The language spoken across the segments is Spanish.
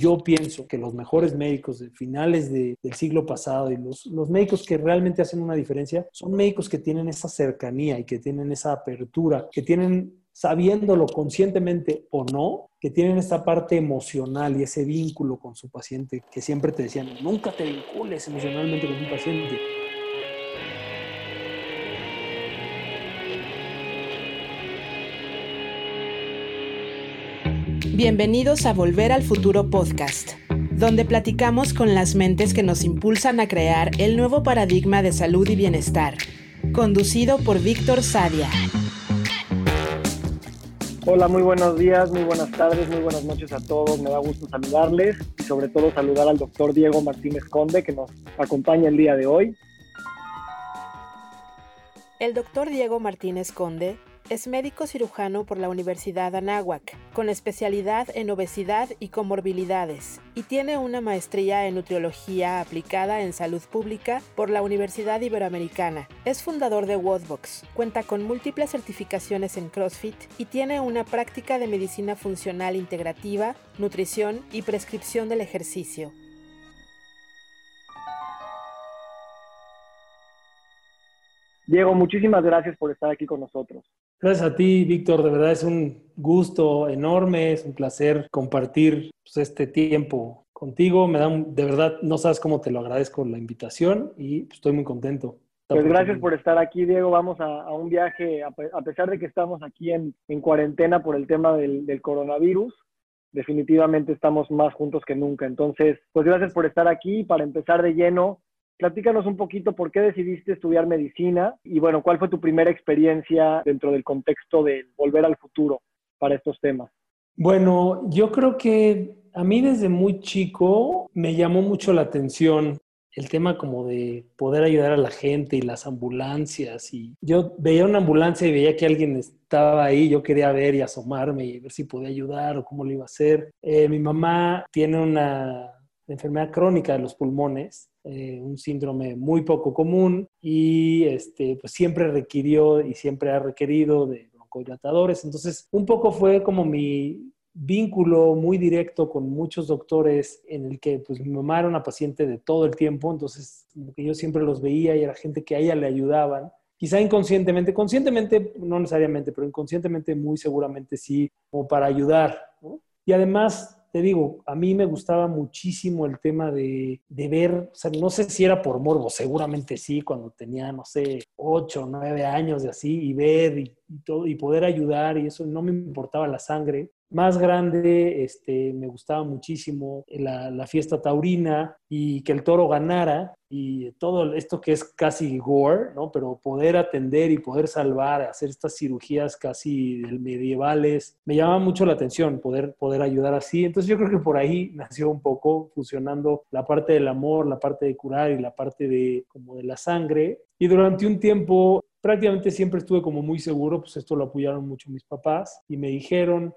Yo pienso que los mejores médicos de finales del siglo pasado y los, los médicos que realmente hacen una diferencia son médicos que tienen esa cercanía y que tienen esa apertura, que tienen sabiéndolo conscientemente o no, que tienen esta parte emocional y ese vínculo con su paciente que siempre te decían, nunca te vincules emocionalmente con un paciente. Bienvenidos a Volver al Futuro Podcast, donde platicamos con las mentes que nos impulsan a crear el nuevo paradigma de salud y bienestar, conducido por Víctor Sadia. Hola, muy buenos días, muy buenas tardes, muy buenas noches a todos. Me da gusto saludarles y sobre todo saludar al doctor Diego Martínez Conde que nos acompaña el día de hoy. El doctor Diego Martínez Conde es médico cirujano por la Universidad Anáhuac, con especialidad en obesidad y comorbilidades, y tiene una maestría en nutriología aplicada en salud pública por la Universidad Iberoamericana. Es fundador de Wodbox, cuenta con múltiples certificaciones en CrossFit y tiene una práctica de medicina funcional integrativa, nutrición y prescripción del ejercicio. Diego, muchísimas gracias por estar aquí con nosotros. Gracias a ti, Víctor. De verdad es un gusto enorme, es un placer compartir pues, este tiempo contigo. Me da de verdad, no sabes cómo te lo agradezco la invitación y pues, estoy muy contento. Pues gracias por estar aquí, Diego. Vamos a, un viaje, a, pesar de que estamos aquí en, cuarentena por el tema del, del coronavirus, definitivamente estamos más juntos que nunca. Entonces, pues gracias por estar aquí. Para empezar de lleno, Platícanos un poquito por qué decidiste estudiar medicina y bueno, cuál fue tu primera experiencia dentro del contexto de volver al futuro para estos temas. Bueno, yo creo que a mí desde muy chico me llamó mucho la atención el tema como de poder ayudar a la gente y las ambulancias. Y yo veía una ambulancia y veía que alguien estaba ahí, yo quería ver y asomarme y ver si podía ayudar o cómo lo iba a hacer. Eh, mi mamá tiene una enfermedad crónica de los pulmones eh, un síndrome muy poco común y este, pues siempre requirió y siempre ha requerido de broncodilatadores. Entonces, un poco fue como mi vínculo muy directo con muchos doctores en el que pues mi mamá era una paciente de todo el tiempo, entonces como que yo siempre los veía y era gente que a ella le ayudaban. Quizá inconscientemente, conscientemente no necesariamente, pero inconscientemente muy seguramente sí, como para ayudar. Y además te digo, a mí me gustaba muchísimo el tema de, ver, o sea, no sé si era por morbo, seguramente sí, cuando tenía, no sé, ocho, nueve años de así, y ver y, todo, y poder ayudar, y eso no me importaba la sangre, más grande, este, me gustaba muchísimo la, la, fiesta taurina y que el toro ganara y todo esto que es casi gore, ¿no? Pero poder atender y poder salvar, hacer estas cirugías casi medievales, me llama mucho la atención poder, poder ayudar así. Entonces yo creo que por ahí nació un poco fusionando la parte del amor, la parte de curar y la parte de como de la sangre. Y durante un tiempo prácticamente siempre estuve como muy seguro, pues esto lo apoyaron mucho mis papás y me dijeron,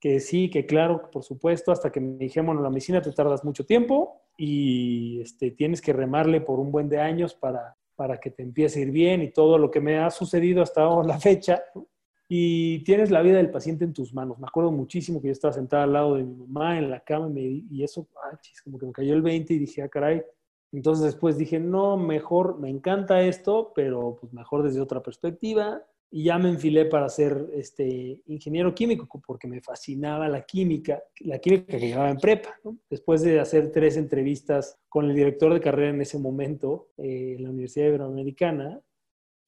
que sí, que claro, por supuesto, hasta que me dijeron, bueno, la medicina te tardas mucho tiempo y este, tienes que remarle por un buen de años para, para que te empiece a ir bien y todo lo que me ha sucedido hasta la fecha. Y tienes la vida del paciente en tus manos. Me acuerdo muchísimo que yo estaba sentada al lado de mi mamá en la cama y, eso, ah, como que me cayó el 20 y dije, ah, caray. Entonces después dije, no, mejor, me encanta esto, pero pues mejor desde otra perspectiva y ya me enfilé para ser este, ingeniero químico porque me fascinaba la química, la química que llevaba en prepa. Después de hacer tres entrevistas con el director de carrera en ese momento eh, en la Universidad Iberoamericana,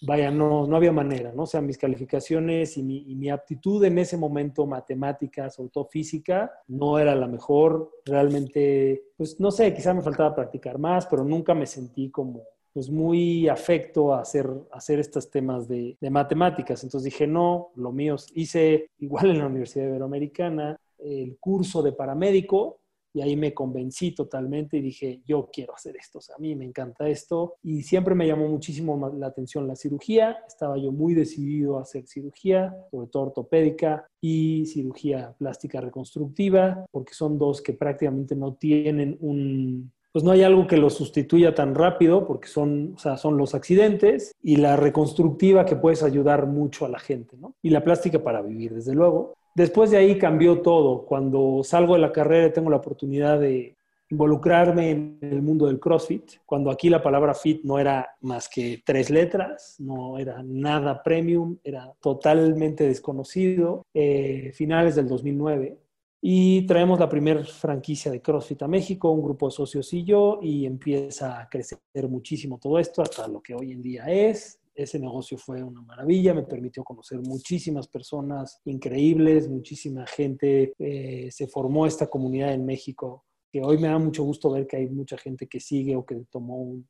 vaya, no, no había manera, ¿no? O sea, mis calificaciones y mi, y mi aptitud en ese momento, matemáticas, sobre todo física, no era la mejor. Realmente, pues no sé, quizá me faltaba practicar más, pero nunca me sentí como pues muy afecto a hacer, hacer estos temas de, matemáticas. Entonces dije, no, lo mío, hice igual en la Universidad Iberoamericana el curso de paramédico y ahí me convencí totalmente y dije, yo quiero hacer esto, o sea, a mí me encanta esto y siempre me llamó muchísimo la atención la cirugía, estaba yo muy decidido a hacer cirugía, sobre todo ortopédica y cirugía plástica reconstructiva, porque son dos que prácticamente no tienen un, pues no hay algo que lo sustituya tan rápido porque son, o sea, son los accidentes y la reconstructiva que puedes ayudar mucho a la gente, ¿no? Y la plástica para vivir, desde luego. Después de ahí cambió todo. Cuando salgo de la carrera tengo la oportunidad de involucrarme en el mundo del CrossFit, cuando aquí la palabra fit no era más que tres letras, no era nada premium, era totalmente desconocido, eh, finales del 2009. Y traemos la primera franquicia de CrossFit a México, un grupo de socios y yo, y empieza a crecer muchísimo todo esto hasta lo que hoy en día es. Ese negocio fue una maravilla, me permitió conocer muchísimas personas increíbles, muchísima gente, eh, se formó esta comunidad en México que hoy me da mucho gusto ver que hay mucha gente que sigue o que tomó eh,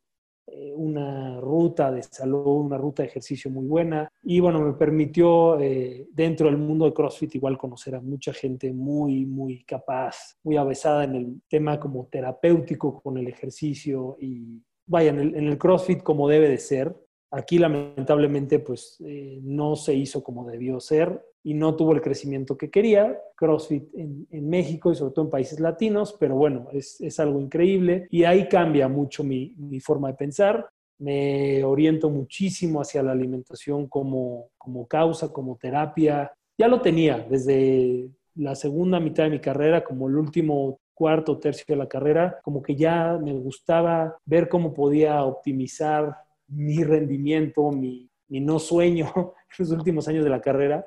una ruta de salud, una ruta de ejercicio muy buena. Y bueno, me permitió eh, dentro del mundo de CrossFit igual conocer a mucha gente muy, muy capaz, muy avesada en el tema como terapéutico con el ejercicio y vaya, en el, en el CrossFit como debe de ser. Aquí lamentablemente pues eh, no se hizo como debió ser y no tuvo el crecimiento que quería. CrossFit en, México y sobre todo en países latinos, pero bueno, es, es algo increíble y ahí cambia mucho mi, mi, forma de pensar. Me oriento muchísimo hacia la alimentación como, como causa, como terapia. Ya lo tenía desde la segunda mitad de mi carrera, como el último cuarto tercio de la carrera, como que ya me gustaba ver cómo podía optimizar mi rendimiento, mi, no sueño en los últimos años de la carrera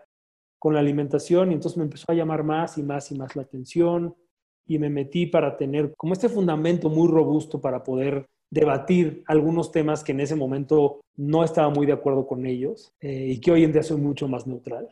con la alimentación y entonces me empezó a llamar más y más y más la atención y me metí para tener como este fundamento muy robusto para poder debatir algunos temas que en ese momento no estaba muy de acuerdo con ellos eh, y que hoy en día soy mucho más neutral,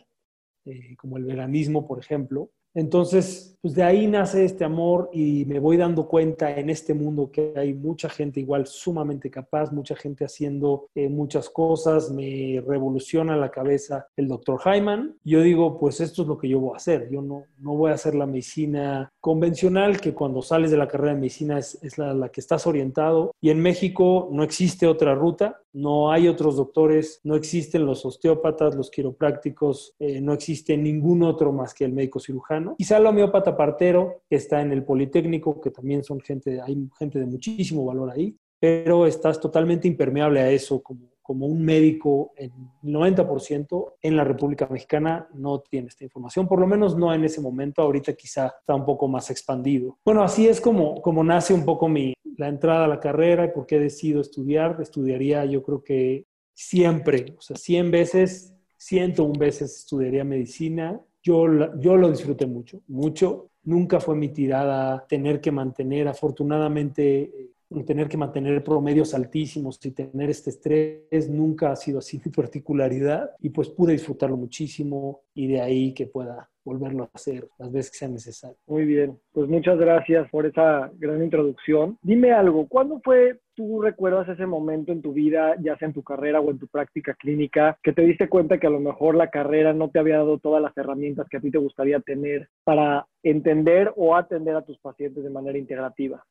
eh, como el veganismo, por ejemplo. Entonces, pues de ahí nace este amor y me voy dando cuenta en este mundo que hay mucha gente igual sumamente capaz, mucha gente haciendo eh, muchas cosas, me revoluciona la cabeza el doctor Hyman. Yo digo, pues esto es lo que yo voy a hacer, yo no, no voy a hacer la medicina convencional, que cuando sales de la carrera de medicina es, es la, la que estás orientado. Y en México no existe otra ruta, no hay otros doctores, no existen los osteópatas, los quiroprácticos, eh, no existe ningún otro más que el médico cirujano. Quizá el homeópata partero, que está en el Politécnico, que también son gente, hay gente de muchísimo valor ahí, pero estás totalmente impermeable a eso como como un médico, el 90% en la República Mexicana no tiene esta información, por lo menos no en ese momento, ahorita quizá está un poco más expandido. Bueno, así es como, como nace un poco mi, la entrada a la carrera y por qué decido estudiar. Estudiaría yo creo que siempre, o sea, 100 veces, 101 veces estudiaría medicina. Yo, yo lo disfruté mucho, mucho. Nunca fue mi tirada tener que mantener, afortunadamente, tener que mantener promedios altísimos y tener este estrés nunca ha sido así mi particularidad y pues pude disfrutarlo muchísimo y de ahí que pueda volverlo a hacer las veces que sea necesario. Muy bien, pues muchas gracias por esa gran introducción. Dime algo, ¿cuándo fue tú recuerdas ese momento en tu vida, ya sea en tu carrera o en tu práctica clínica, que te diste cuenta que a lo mejor la carrera no te había dado todas las herramientas que a ti te gustaría tener para entender o atender a tus pacientes de manera integrativa?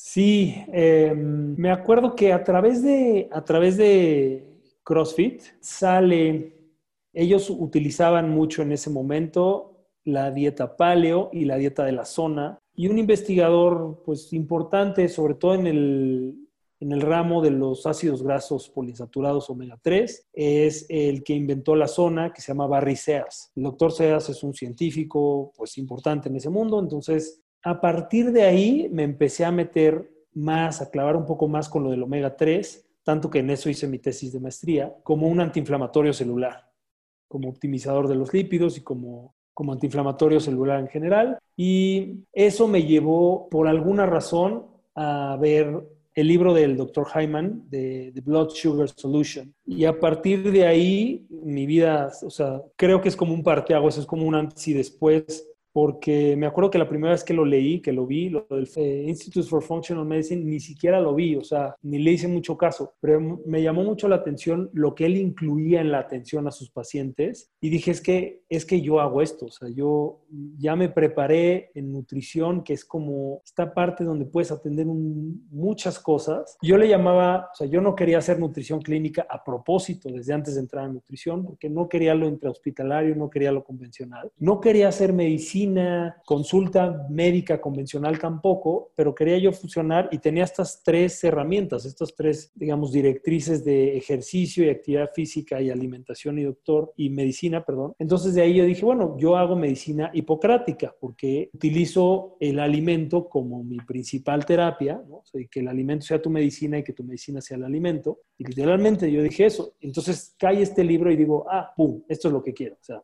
Sí, em, me acuerdo que a través de, a través de CrossFit sale, ellos utilizaban mucho en ese momento la dieta paleo y la dieta de la zona. Y un investigador, pues importante, sobre todo en el, en el ramo de los ácidos grasos poliinsaturados omega 3, es el que inventó la zona que se llama Barry Sears. El doctor Sears es un científico, pues importante en ese mundo, entonces a partir de ahí me empecé a meter más, a clavar un poco más con lo del omega 3, tanto que en eso hice mi tesis de maestría, como un antiinflamatorio celular, como optimizador de los lípidos y como, como antiinflamatorio celular en general. Y eso me llevó, por alguna razón, a ver el libro del Dr. Hyman, de The Blood Sugar Solution. Y a partir de ahí, mi vida, o sea, creo que es como un parteaguas, es como un antes y después porque me acuerdo que la primera vez que lo leí, que lo vi, lo del eh, Institute for Functional Medicine, ni siquiera lo vi, o sea, ni le hice mucho caso, pero me llamó mucho la atención lo que él incluía en la atención a sus pacientes y dije, es que, es que yo hago esto, o sea, yo ya me preparé en nutrición, que es como esta parte donde puedes atender muchas cosas. Yo le llamaba, o sea, yo no quería hacer nutrición clínica a propósito desde antes de entrar a nutrición, porque no quería lo intrahospitalario, no quería lo convencional, no quería hacer medicina medicina, consulta médica convencional tampoco, pero quería yo fusionar y tenía estas tres herramientas, estas tres, digamos, directrices de ejercicio y actividad física y alimentación y doctor y medicina, perdón. Entonces de ahí yo dije, bueno, yo hago medicina hipocrática porque utilizo el alimento como mi principal terapia, ¿no? que el alimento sea tu medicina y que tu medicina sea el alimento. Y literalmente yo dije eso. Entonces cae este libro y digo, ah, pum, esto es lo que quiero. O sea,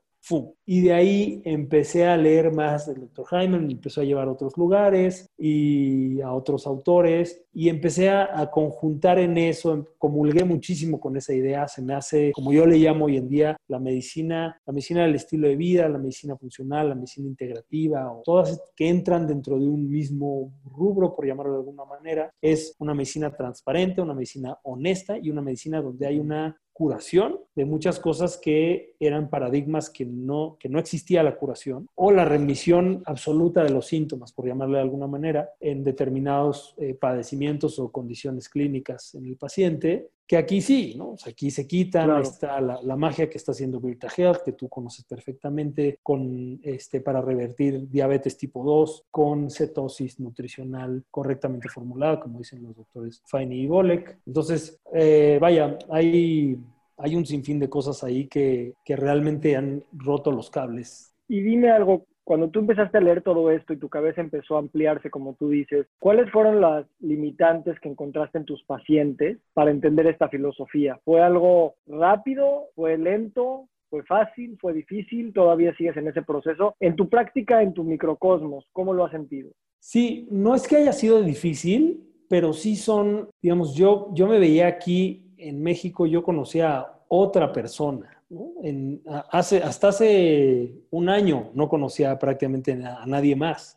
y de ahí empecé a leer más del Dr. Hyman, me empezó a llevar a otros lugares y a otros autores y empecé a, a, conjuntar en eso, comulgué muchísimo con esa idea, se me hace, como yo le llamo hoy en día, la medicina, la medicina del estilo de vida, la medicina funcional, la medicina integrativa, o todas que entran dentro de un mismo rubro, por llamarlo de alguna manera, es una medicina transparente, una medicina honesta y una medicina donde hay una curación de muchas cosas que eran paradigmas que no, que no existía la curación o la remisión absoluta de los síntomas, por llamarle de alguna manera, en determinados eh, padecimientos o condiciones clínicas en el paciente que aquí sí, ¿no? O sea, aquí se quitan, está la, magia que está haciendo Virta Health, que tú conoces perfectamente, con, este, para revertir diabetes tipo 2, con cetosis nutricional correctamente formulada, como dicen los doctores Fine y Bolek. Entonces, eh, vaya, hay, hay un sinfín de cosas ahí que, que realmente han roto los cables. Y dime algo, cuando tú empezaste a leer todo esto y tu cabeza empezó a ampliarse, como tú dices, ¿cuáles fueron las limitantes que encontraste en tus pacientes para entender esta filosofía? ¿Fue algo rápido? ¿Fue lento? ¿Fue fácil? ¿Fue difícil? ¿Todavía sigues en ese proceso? En tu práctica, en tu microcosmos, ¿cómo lo has sentido? Sí, no es que haya sido difícil, pero sí son, digamos, yo, yo me veía aquí en México, yo conocía otra persona en, hace, hasta hace un año no conocía prácticamente a, nadie más.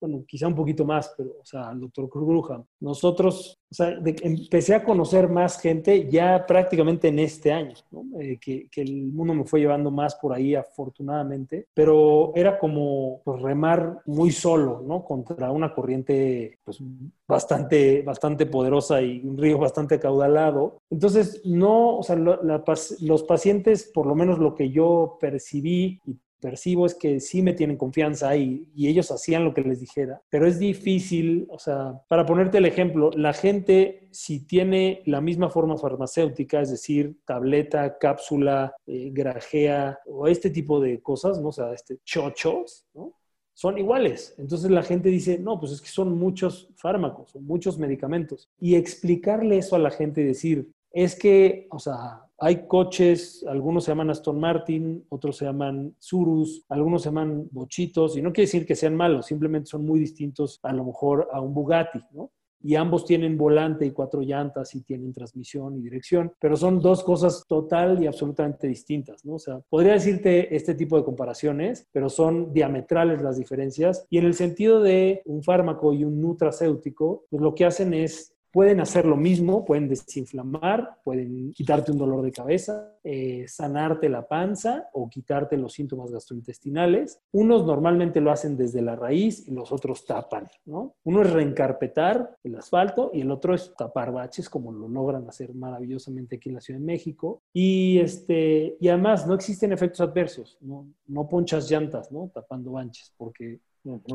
Bueno, quizá un poquito más, pero, o sea, al doctor Krugerham. Nosotros, o sea, empecé a conocer más gente ya prácticamente en este año, eh, que, que, el mundo me fue llevando más por ahí, afortunadamente, pero era como pues, remar muy solo, ¿no? Contra una corriente, pues, bastante, bastante poderosa y un río bastante caudalado. Entonces, no, o sea, los pacientes, por lo menos lo que yo percibí y percibo es que sí me tienen confianza y, y ellos hacían lo que les dijera, pero es difícil, o sea, para ponerte el ejemplo, la gente si tiene la misma forma farmacéutica, es decir, tableta, cápsula, eh, grajea o este tipo de cosas, ¿no? O sea, este chochos, ¿no? son iguales. Entonces la gente dice, no, pues es que son muchos fármacos, son muchos medicamentos. Y explicarle eso a la gente y decir, es que, o sea, hay coches, algunos se llaman Aston Martin, otros se llaman Surus, algunos se llaman Bochitos, y no quiere decir que sean malos, simplemente son muy distintos a lo mejor a un Bugatti, ¿no? y ambos tienen volante y cuatro llantas y tienen transmisión y dirección, pero son dos cosas total y absolutamente distintas, ¿no? O sea, podría decirte este tipo de comparaciones, pero son diametrales las diferencias y en el sentido de un fármaco y un nutracéutico, pues lo que hacen es pueden hacer lo mismo, pueden desinflamar, pueden quitarte un dolor de cabeza, eh, sanarte la panza o quitarte los síntomas gastrointestinales. Unos normalmente lo hacen desde la raíz y los otros tapan, ¿no? Uno es reencarpetar el asfalto y el otro es tapar baches, como lo logran hacer maravillosamente aquí en la Ciudad de México. Y, este, y además no existen efectos adversos, no, no ponchas llantas, ¿no? Tapando baches, porque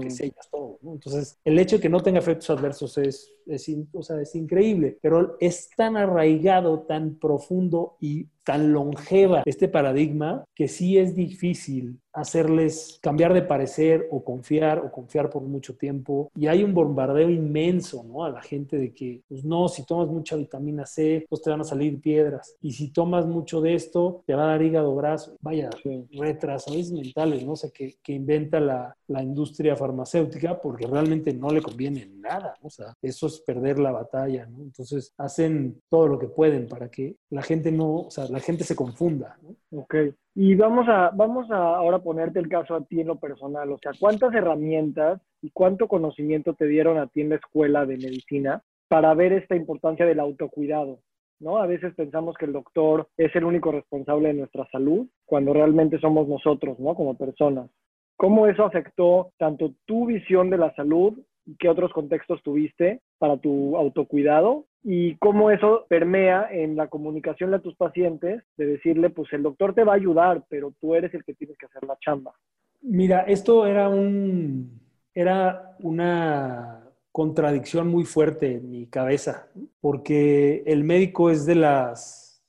sellas todo. ¿no? Entonces, el hecho de que no tenga efectos adversos es, es increíble, pero es tan arraigado, tan profundo y tan longeva este paradigma que sí es difícil hacerles cambiar de parecer o confiar o confiar por mucho tiempo. Y hay un bombardeo inmenso, ¿no? A la gente de que, pues no, si tomas mucha vitamina C, pues te van a salir piedras. Y si tomas mucho de esto, te va a dar hígado graso. Vaya, retrasos mentales, ¿no? O sea, que, que inventa la, la, industria farmacéutica porque realmente no le conviene nada. O sea, eso es perder la batalla, ¿no? Entonces, hacen todo lo que pueden para que la gente no, o sea, la gente se confunda. ¿no? Ok. Y vamos a, vamos a ahora ponerte el caso a ti en lo personal. O sea, ¿cuántas herramientas y cuánto conocimiento te dieron a ti en la escuela de medicina para ver esta importancia del autocuidado? ¿No? A veces pensamos que el doctor es el único responsable de nuestra salud, cuando realmente somos nosotros, ¿no? Como personas. ¿Cómo eso afectó tanto tu visión de la salud y qué otros contextos tuviste para tu autocuidado y cómo eso permea en la comunicación de tus pacientes de decirle, pues el doctor te va a ayudar, pero tú eres el que tienes que hacer la chamba. Mira, esto era un, era una contradicción muy fuerte en mi cabeza, porque el médico es de las,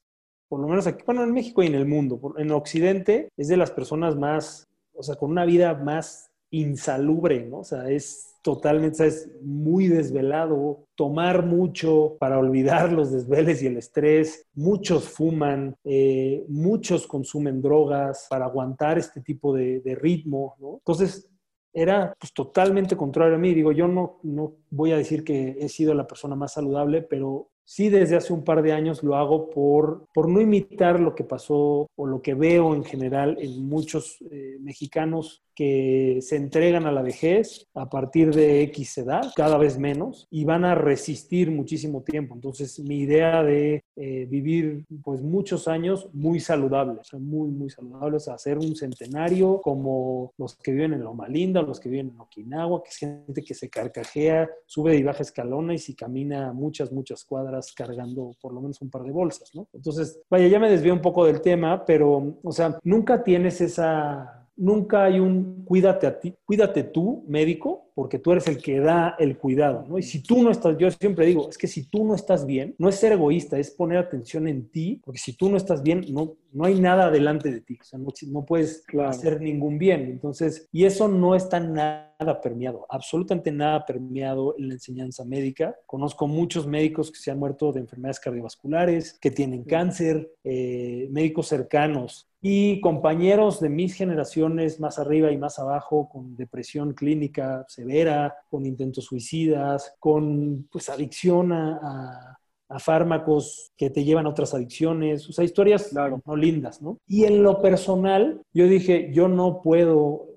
por lo menos aquí, bueno, en México y en el mundo, en Occidente, es de las personas más, o sea, con una vida más insalubre, ¿no? O sea, es totalmente, es muy desvelado, tomar mucho para olvidar los desveles y el estrés, muchos fuman, eh, muchos consumen drogas para aguantar este tipo de, de ritmo, ¿no? Entonces, era pues, totalmente contrario a mí. Digo, yo no, no voy a decir que he sido la persona más saludable, pero sí desde hace un par de años lo hago por, por no imitar lo que pasó o lo que veo en general en muchos eh, mexicanos que se entregan a la vejez a partir de X edad, cada vez menos, y van a resistir muchísimo tiempo. Entonces, mi idea de eh, vivir pues muchos años muy saludable, o sea, muy, muy saludable, o sea, hacer un centenario como los que viven en Loma Linda, los que viven en Okinawa, que es gente que se carcajea, sube y baja escalones y camina muchas, muchas cuadras cargando por lo menos un par de bolsas, ¿no? Entonces, vaya, ya me desvié un poco del tema, pero, o sea, nunca tienes esa nunca hay un cuídate a ti, cuídate tú, médico, porque tú eres el que da el cuidado, ¿no? Y si tú no estás, yo siempre digo, es que si tú no estás bien, no es ser egoísta, es poner atención en ti, porque si tú no estás bien, no, no hay nada delante de ti, o sea, no, puedes hacer ningún bien. Entonces, y eso no está nada permeado, absolutamente nada permeado en la enseñanza médica. Conozco muchos médicos que se han muerto de enfermedades cardiovasculares, que tienen cáncer, eh, médicos cercanos y compañeros de mis generaciones más arriba y más abajo con depresión clínica severa, con intentos suicidas, con pues adicción a, fármacos que te llevan a otras adicciones, o sea, historias no lindas, ¿no? Y en lo personal, yo dije, yo no puedo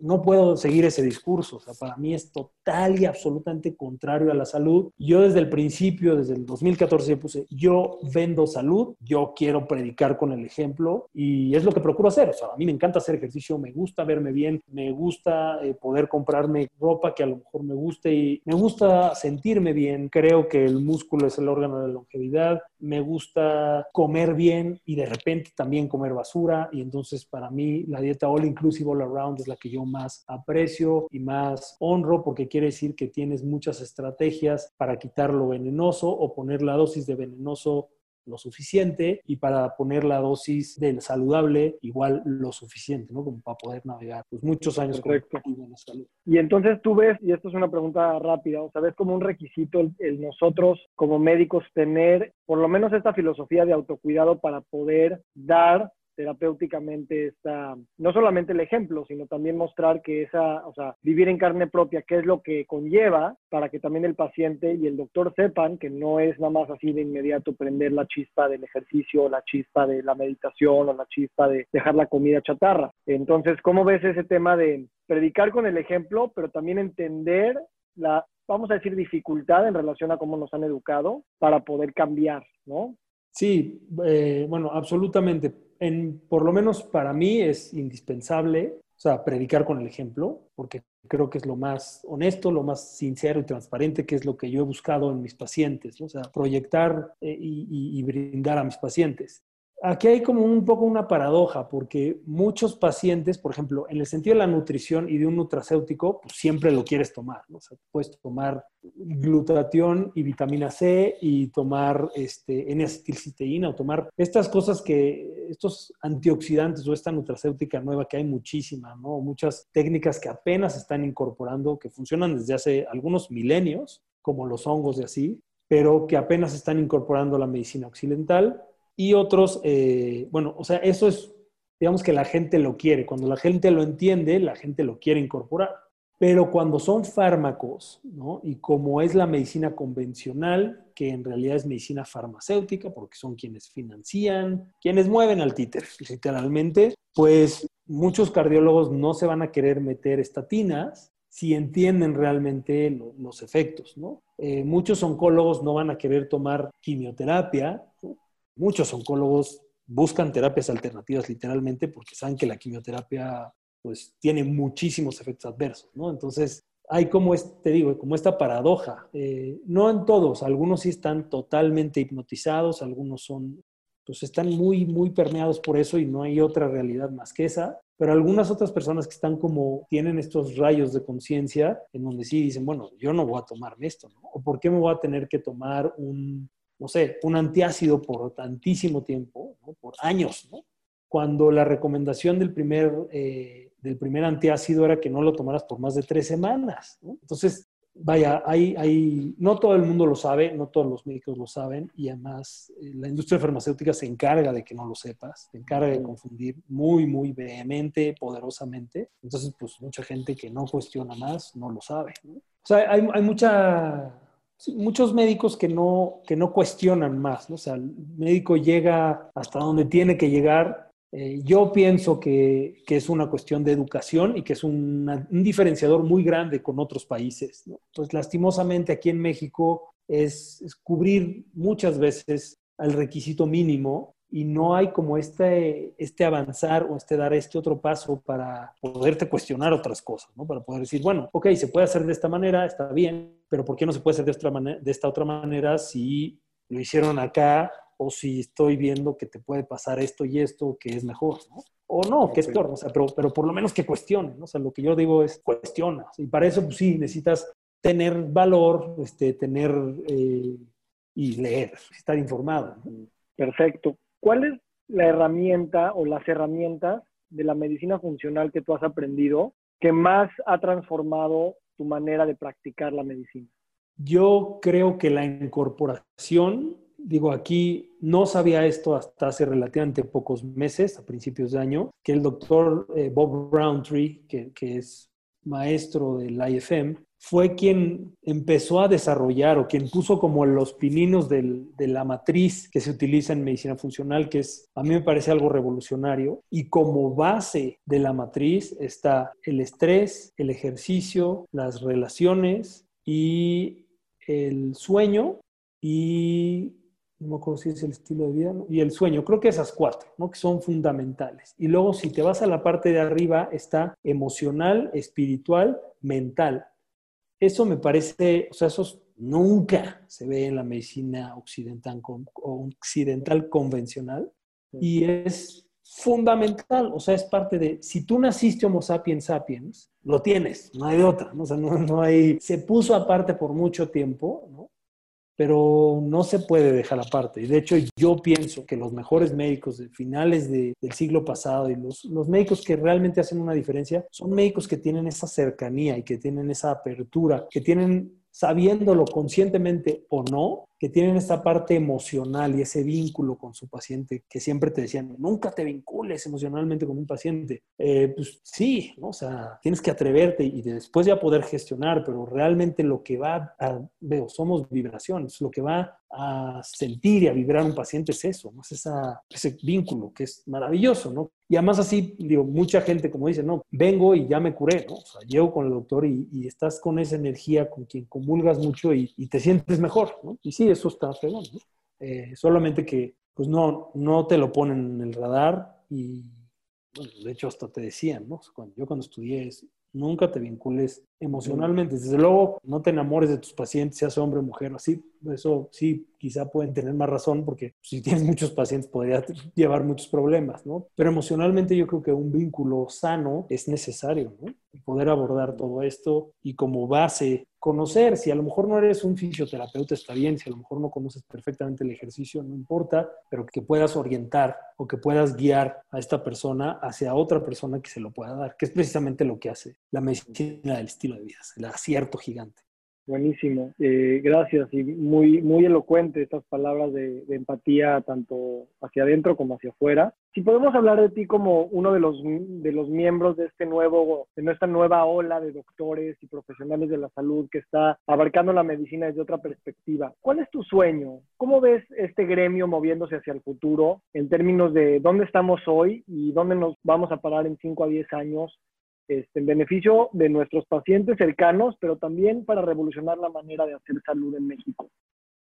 no puedo seguir ese discurso. Para mí es total y absolutamente contrario a la salud. Yo desde el principio, desde el 2014, puse, yo vendo salud, yo quiero predicar con el ejemplo y es lo que procuro hacer. O a mí me encanta hacer ejercicio, me gusta verme bien, me gusta eh, poder comprarme ropa que a lo mejor me guste y me gusta sentirme bien. Creo que el músculo es el órgano de longevidad. Me gusta comer bien y de repente también comer basura. Y entonces para mí la dieta all inclusive all around es la que yo más aprecio y más honro porque quiere decir que tienes muchas estrategias para quitar lo venenoso o poner la dosis de venenoso lo suficiente y para poner la dosis del saludable igual lo suficiente, ¿no? Como para poder navegar pues, muchos años con la salud. Y entonces tú ves, y esto es una pregunta rápida, o sea, ves como un requisito el, nosotros como médicos tener por lo menos esta filosofía de autocuidado para poder dar terapéuticamente está, no solamente el ejemplo, sino también mostrar que esa, o sea, vivir en carne propia, qué es lo que conlleva para que también el paciente y el doctor sepan que no es nada más así de inmediato prender la chispa del ejercicio, la chispa de la meditación o la chispa de dejar la comida chatarra. Entonces, ¿cómo ves ese tema de predicar con el ejemplo, pero también entender la, vamos a decir, dificultad en relación a cómo nos han educado para poder cambiar, ¿no? Sí, eh, bueno, absolutamente en, por lo menos para mí es indispensable, o sea, predicar con el ejemplo, porque creo que es lo más honesto, lo más sincero y transparente, que es lo que yo he buscado en mis pacientes, o sea, proyectar eh, y, brindar a mis pacientes aquí hay como un poco una paradoja, porque muchos pacientes, por ejemplo, en el sentido de la nutrición y de un nutracéutico, pues siempre lo quieres tomar. ¿no? O sea, puedes tomar glutatión y vitamina C y tomar este, N-acetilcisteína o tomar estas cosas que, estos antioxidantes o esta nutracéutica nueva que hay muchísima, ¿no? Muchas técnicas que apenas están incorporando, que funcionan desde hace algunos milenios, como los hongos y así, pero que apenas están incorporando la medicina occidental y otros, eh, bueno, o sea, eso es, digamos que la gente lo quiere. Cuando la gente lo entiende, la gente lo quiere incorporar. Pero cuando son fármacos, ¿no? Y como es la medicina convencional, que en realidad es medicina farmacéutica, porque son quienes financian, quienes mueven al títer, literalmente, pues muchos cardiólogos no se van a querer meter estatinas si entienden realmente los efectos, ¿no? Eh, muchos oncólogos no van a querer tomar quimioterapia, muchos oncólogos buscan terapias alternativas literalmente porque saben que la quimioterapia pues tiene muchísimos efectos adversos, ¿no? Entonces hay como, te digo, como esta paradoja. Eh, no en todos, algunos sí están totalmente hipnotizados, algunos son, pues están muy, muy permeados por eso y no hay otra realidad más que esa. Pero algunas otras personas que están como, tienen estos rayos de conciencia en donde sí dicen, bueno, yo no voy a tomarme esto, ¿no? ¿O por qué me voy a tener que tomar un, no sé, un antiácido por tantísimo tiempo, ¿no? por años, ¿no? Cuando la recomendación del primer, eh, del primer antiácido era que no lo tomaras por más de tres semanas, ¿no? Entonces, vaya, hay, hay, no todo el mundo lo sabe, no todos los médicos lo saben y además eh, la industria farmacéutica se encarga de que no lo sepas, se encarga de confundir muy, muy vehemente, poderosamente. Entonces, pues mucha gente que no cuestiona más no lo sabe. O sea, hay, hay mucha, muchos médicos que no, que no cuestionan más, ¿no? O sea, el médico llega hasta donde tiene que llegar eh, yo pienso que, que, es una cuestión de educación y que es un diferenciador muy grande con otros países. ¿no? Pues lastimosamente aquí en México es, es, cubrir muchas veces al requisito mínimo y no hay como este, este avanzar o este dar este otro paso para poderte cuestionar otras cosas, ¿no? Para poder decir, bueno, ok, se puede hacer de esta manera, está bien, pero ¿por qué no se puede hacer de, otra de esta otra manera si lo hicieron acá o si estoy viendo que te puede pasar esto y esto que es mejor, ¿no? O no, que es peor, o sea, pero, pero por lo menos que cuestione, ¿no? O sea, lo que yo digo es cuestiona. Y para eso, pues sí, necesitas tener valor, este, tener eh, y leer, estar informado. Perfecto. ¿Cuál es la herramienta o las herramientas de la medicina funcional que tú has aprendido que más ha transformado tu manera de practicar la medicina? Yo creo que la incorporación digo, aquí no sabía esto hasta hace relativamente pocos meses, a principios de año, que el doctor eh, Bob Roundtree, que, es maestro del IFM, fue quien empezó a desarrollar o quien puso como los pininos de la matriz que se utiliza en medicina funcional, que es, a mí me parece algo revolucionario. Y como base de la matriz está el estrés, el ejercicio, las relaciones y el sueño y no me acuerdo si es el estilo de vida, y el sueño. Creo que esas cuatro, ¿no? Que son fundamentales. Y luego, si te vas a la parte de arriba, está emocional, espiritual, mental. Eso me parece, o sea, eso nunca se ve en la medicina occidental, occidental convencional y es fundamental, o sea, es parte de, si tú naciste Homo sapiens sapiens, lo tienes, no hay de otra, ¿no? o sea, no, no hay, se puso aparte por mucho tiempo, ¿no? Pero no se puede dejar aparte. Y de hecho, yo pienso que los mejores médicos de finales del siglo pasado y los, los médicos que realmente hacen una diferencia son médicos que tienen esa cercanía y que tienen esa apertura, que tienen, sabiéndolo conscientemente o no, que tienen esta parte emocional y ese vínculo con su paciente, que siempre te decían, nunca te vincules emocionalmente con un paciente. Eh, pues sí, ¿no? o sea, tienes que atreverte y después ya poder gestionar, pero realmente lo que va a, veo, somos vibraciones, lo que va a sentir y a vibrar un paciente es eso, ¿no? es esa, ese vínculo que es maravilloso, ¿no? Y además así, digo, mucha gente como dice, no, vengo y ya me curé, ¿no? O sea, llego con el doctor y, y estás con esa energía con quien comulgas mucho y, y te sientes mejor, ¿no? Y sí, eso está fregón, eh, solamente que pues no, no te lo ponen en el radar y, de hecho hasta te decían, ¿no? Cuando, yo cuando estudié nunca te vincules emocionalmente. Desde luego, no te enamores de tus pacientes, seas hombre o mujer, así, eso sí, quizá pueden tener más razón porque si tienes muchos pacientes podría llevar muchos problemas, ¿no? Pero emocionalmente yo creo que un vínculo sano es necesario, ¿no? Poder abordar todo esto y como base conocer, si a lo mejor no eres un fisioterapeuta está bien, si a lo mejor no conoces perfectamente el ejercicio, no importa, pero que puedas orientar o que puedas guiar a esta persona hacia otra persona que se lo pueda dar, que es precisamente lo que hace la medicina del estilo de vida, el acierto gigante. Buenísimo, eh, gracias y muy, muy elocuente estas palabras de, empatía tanto hacia adentro como hacia afuera. Si podemos hablar de ti como uno de los, de los miembros de este nuevo, de nuestra nueva ola de doctores y profesionales de la salud que está abarcando la medicina desde otra perspectiva, ¿cuál es tu sueño? ¿Cómo ves este gremio moviéndose hacia el futuro en términos de dónde estamos hoy y dónde nos vamos a parar en 5 a 10 años este, en beneficio de nuestros pacientes cercanos, pero también para revolucionar la manera de hacer salud en México.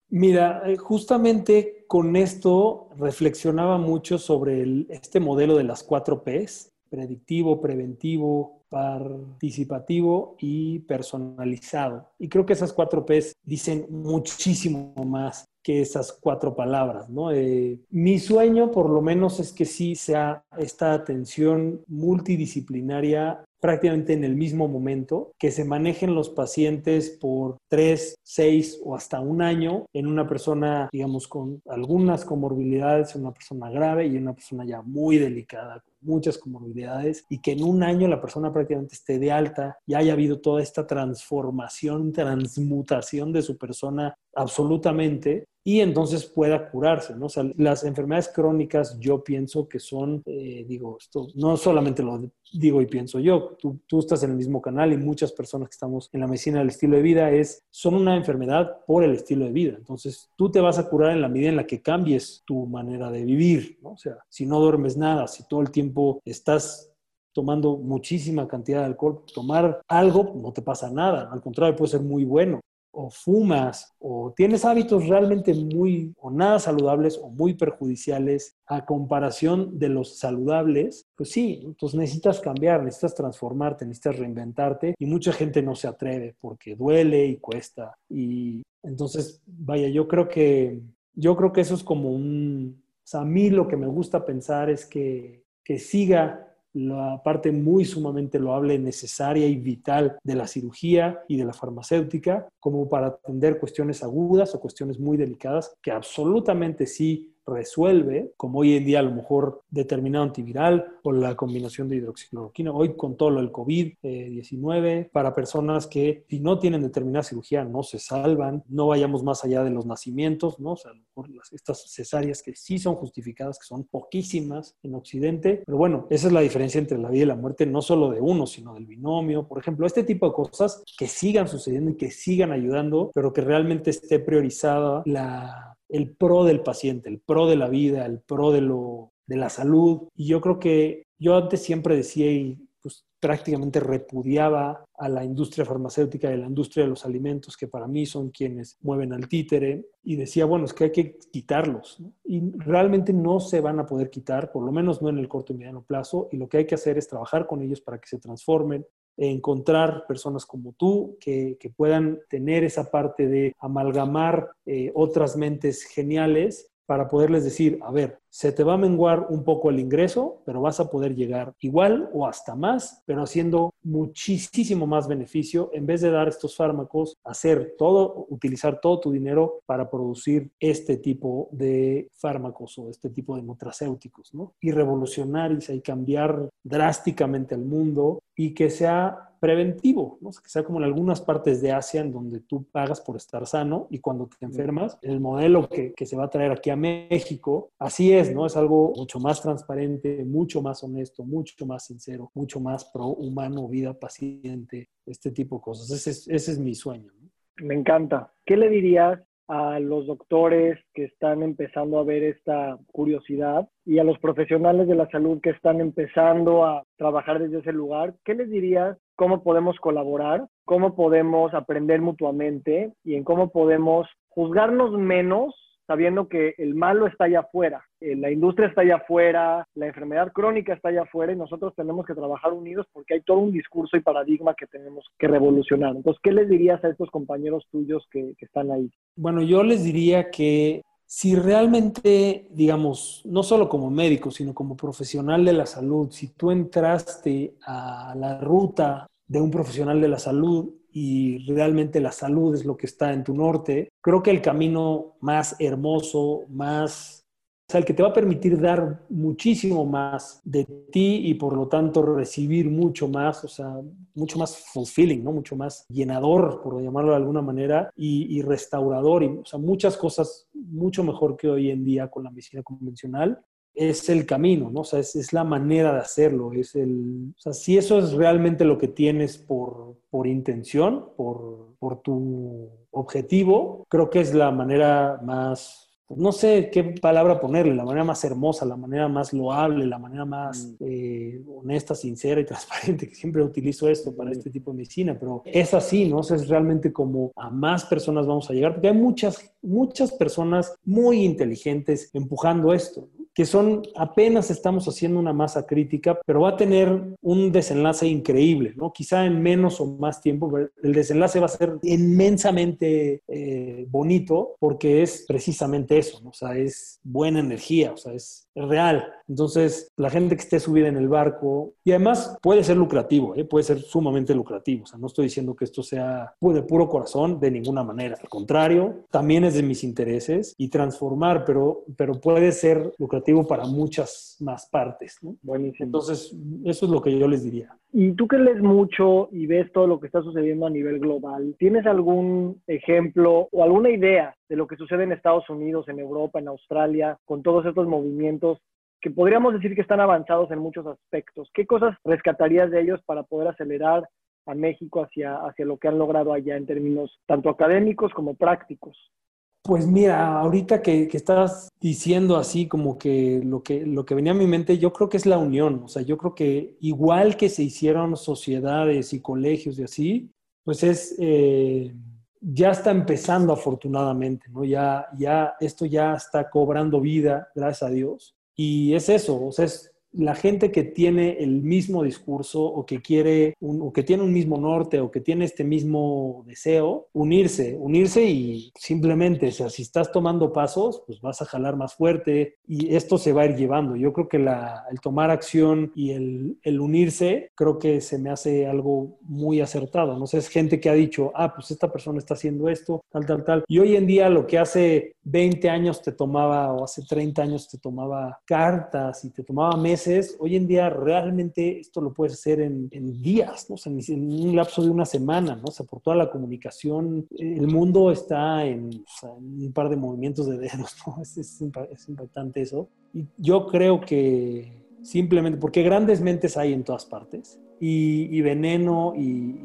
Mira, eh, justamente con esto reflexionaba mucho sobre este modelo de las cuatro Ps, predictivo, preventivo, participativo y personalizado. Y creo que esas cuatro Ps dicen muchísimo más que esas cuatro palabras, ¿no? Eh, mi sueño, por lo menos, es que sí sea esta atención multidisciplinaria prácticamente en el mismo momento, que se manejen los pacientes por tres, seis o hasta un año en una persona, digamos, con algunas comorbilidades, una persona grave y una persona ya muy delicada, muchas comorbilidades y que en un año la persona prácticamente esté de alta y haya habido toda esta transformación, transmutación de su persona absolutamente y entonces pueda curarse, ¿no? O sea, las enfermedades crónicas yo pienso que son, eh, digo, esto no solamente lo digo y pienso yo, tú, tú, estás en el mismo canal y muchas personas que estamos en la medicina del estilo de vida es, son una enfermedad por el estilo de vida. Entonces, tú te vas a curar en la medida en la que cambies tu manera de vivir, ¿no? O sea, si no duermes nada, si todo el tiempo estás tomando muchísima cantidad de alcohol, tomar algo no te pasa nada, al contrario, puede ser muy bueno. O fumas o tienes hábitos realmente muy o nada saludables o muy perjudiciales a comparación de los saludables, pues sí, entonces necesitas cambiar, necesitas transformarte, necesitas reinventarte y mucha gente no se atreve porque duele y cuesta. Y entonces vaya, yo creo que yo creo que eso es como un o sea, a mí lo que me gusta pensar es que, que siga la parte muy sumamente loable, necesaria y vital de la cirugía y de la farmacéutica, como para atender cuestiones agudas o cuestiones muy delicadas, que absolutamente sí resuelve, como hoy en día a lo mejor determinado antiviral o la combinación de hidroxicloroquina, hoy con todo del COVID-19, para personas que si no tienen determinada cirugía no se salvan, no vayamos más allá de los nacimientos, ¿no? O sea, a lo mejor estas cesáreas que sí son justificadas, que son poquísimas en Occidente, pero bueno, esa es la diferencia entre la vida y la muerte, no solo de uno, sino del binomio, por ejemplo, este tipo de cosas que sigan sucediendo y que sigan ayudando, pero que realmente esté priorizada la el pro del paciente, el pro de la vida, el pro de, lo, de la salud. Y yo creo que yo antes siempre decía y pues prácticamente repudiaba a la industria farmacéutica y a la industria de los alimentos, que para mí son quienes mueven al títere, y decía, bueno, es que hay que quitarlos. Y realmente no se van a poder quitar, por lo menos no en el corto y mediano plazo, y lo que hay que hacer es trabajar con ellos para que se transformen, encontrar personas como tú que, puedan tener esa parte de amalgamar eh, otras mentes geniales para poderles decir, a ver, se te va a menguar un poco el ingreso, pero vas a poder llegar igual o hasta más, pero haciendo muchísimo más beneficio en vez de dar estos fármacos, hacer todo, utilizar todo tu dinero para producir este tipo de fármacos o este tipo de nutracéuticos, ¿no? Y revolucionar y cambiar drásticamente el mundo y que sea preventivo, ¿no? que sea como en algunas partes de Asia en donde tú pagas por estar sano y cuando te enfermas, el modelo que, que se va a traer aquí a México, así es ¿no? Es algo mucho más transparente, mucho más honesto, mucho más sincero, mucho más pro humano, vida paciente, este tipo de cosas. Ese es, ese es mi sueño. Me encanta. ¿Qué le dirías a los doctores que están empezando a ver esta curiosidad y a los profesionales de la salud que están empezando a trabajar desde ese lugar, ¿qué les dirías? ¿Cómo podemos colaborar? ¿Cómo podemos aprender mutuamente? Y en cómo podemos juzgarnos menos sabiendo que el malo está allá afuera, eh, la industria está allá afuera, la enfermedad crónica está allá afuera y nosotros tenemos que trabajar unidos porque hay todo un discurso y paradigma que tenemos que revolucionar. Entonces, ¿qué les dirías a estos compañeros tuyos que, que están ahí? Bueno, yo les diría que si realmente, digamos, no solo como médico, sino como profesional de la salud, si tú entraste a la ruta de un profesional de la salud y realmente la salud es lo que está en tu norte, creo que el camino más hermoso, más, el que te va a permitir dar muchísimo más de ti y por lo tanto recibir mucho más, o sea, mucho más fulfilling, ¿no? Mucho más llenador, por llamarlo de alguna manera, y, restaurador, y, muchas cosas mucho mejor que hoy en día con la medicina convencional es el camino, ¿no? O sea, es, la manera de hacerlo, es el, o sea, si eso es realmente lo que tienes por, por intención, por, por tu objetivo, creo que es la manera más no sé qué palabra ponerle, la manera más hermosa, la manera más loable, la manera más mm. eh, honesta, sincera y transparente, que siempre utilizo esto para este tipo de medicina, pero es así, ¿no? es realmente como a más personas vamos a llegar, porque hay muchas, muchas personas muy inteligentes empujando esto. Que son, apenas estamos haciendo una masa crítica, pero va a tener un desenlace increíble, ¿no? Quizá en menos o más tiempo, pero el desenlace va a ser inmensamente eh, bonito porque es precisamente eso, ¿no? o sea, es buena energía, o sea, es real. Entonces, la gente que esté subida en el barco, y además puede ser lucrativo, ¿eh? puede ser sumamente lucrativo. O sea, no estoy diciendo que esto sea de puro corazón, de ninguna manera. Al contrario, también es de mis intereses y transformar, pero, pero puede ser lucrativo para muchas más partes. ¿no? Buenísimo. Entonces, eso es lo que yo les diría. Y tú que lees mucho y ves todo lo que está sucediendo a nivel global, ¿tienes algún ejemplo o alguna idea de lo que sucede en Estados Unidos, en Europa, en Australia, con todos estos movimientos que podríamos decir que están avanzados en muchos aspectos? ¿Qué cosas rescatarías de ellos para poder acelerar a México hacia, hacia lo que han logrado allá en términos tanto académicos como prácticos? Pues mira, ahorita que, estás diciendo así como que lo, que lo que venía a mi mente, yo creo que es la unión. O sea, yo creo que igual que se hicieron sociedades y colegios y así, pues es, eh, ya está empezando afortunadamente, ¿no? Ya, ya, esto ya está cobrando vida, gracias a Dios. Y es eso, o sea, es la gente que tiene el mismo discurso o que quiere o que tiene un mismo norte o que tiene este mismo deseo, unirse, unirse y simplemente, o sea, si estás tomando pasos, pues vas a jalar más fuerte y esto se va a ir llevando. Yo creo que el tomar acción y el, el, unirse, creo que se me hace algo muy acertado. No sé, es gente que ha dicho, ah, pues esta persona está haciendo esto, tal, tal, tal. Y hoy en día lo que hace 20 años te tomaba o hace 30 años te tomaba cartas y te tomaba meses, hoy en día realmente esto lo puedes hacer en, días, ¿no? en, un lapso de una semana, ¿no? O sea, por toda la comunicación, el mundo está en, un par de movimientos de dedos, ¿no? Es, es, impactante eso. Y yo creo que simplemente, porque grandes mentes hay en todas partes, y, veneno y,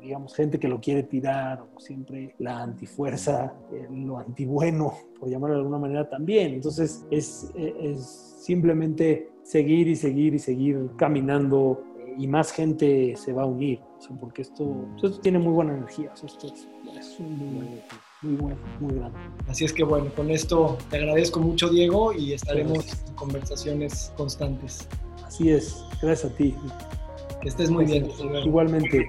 digamos, gente que lo quiere tirar, o siempre la antifuerza, eh, lo antibueno, por llamarlo de alguna manera también. Entonces, es, es simplemente seguir y seguir y seguir caminando y más gente se va a unir, porque esto, esto, tiene muy buena energía, esto es, muy, muy bueno, muy grande. Así es que bueno, con esto te agradezco mucho Diego y estaremos en conversaciones constantes. Así es, gracias a ti. Que estés muy bien. Igualmente.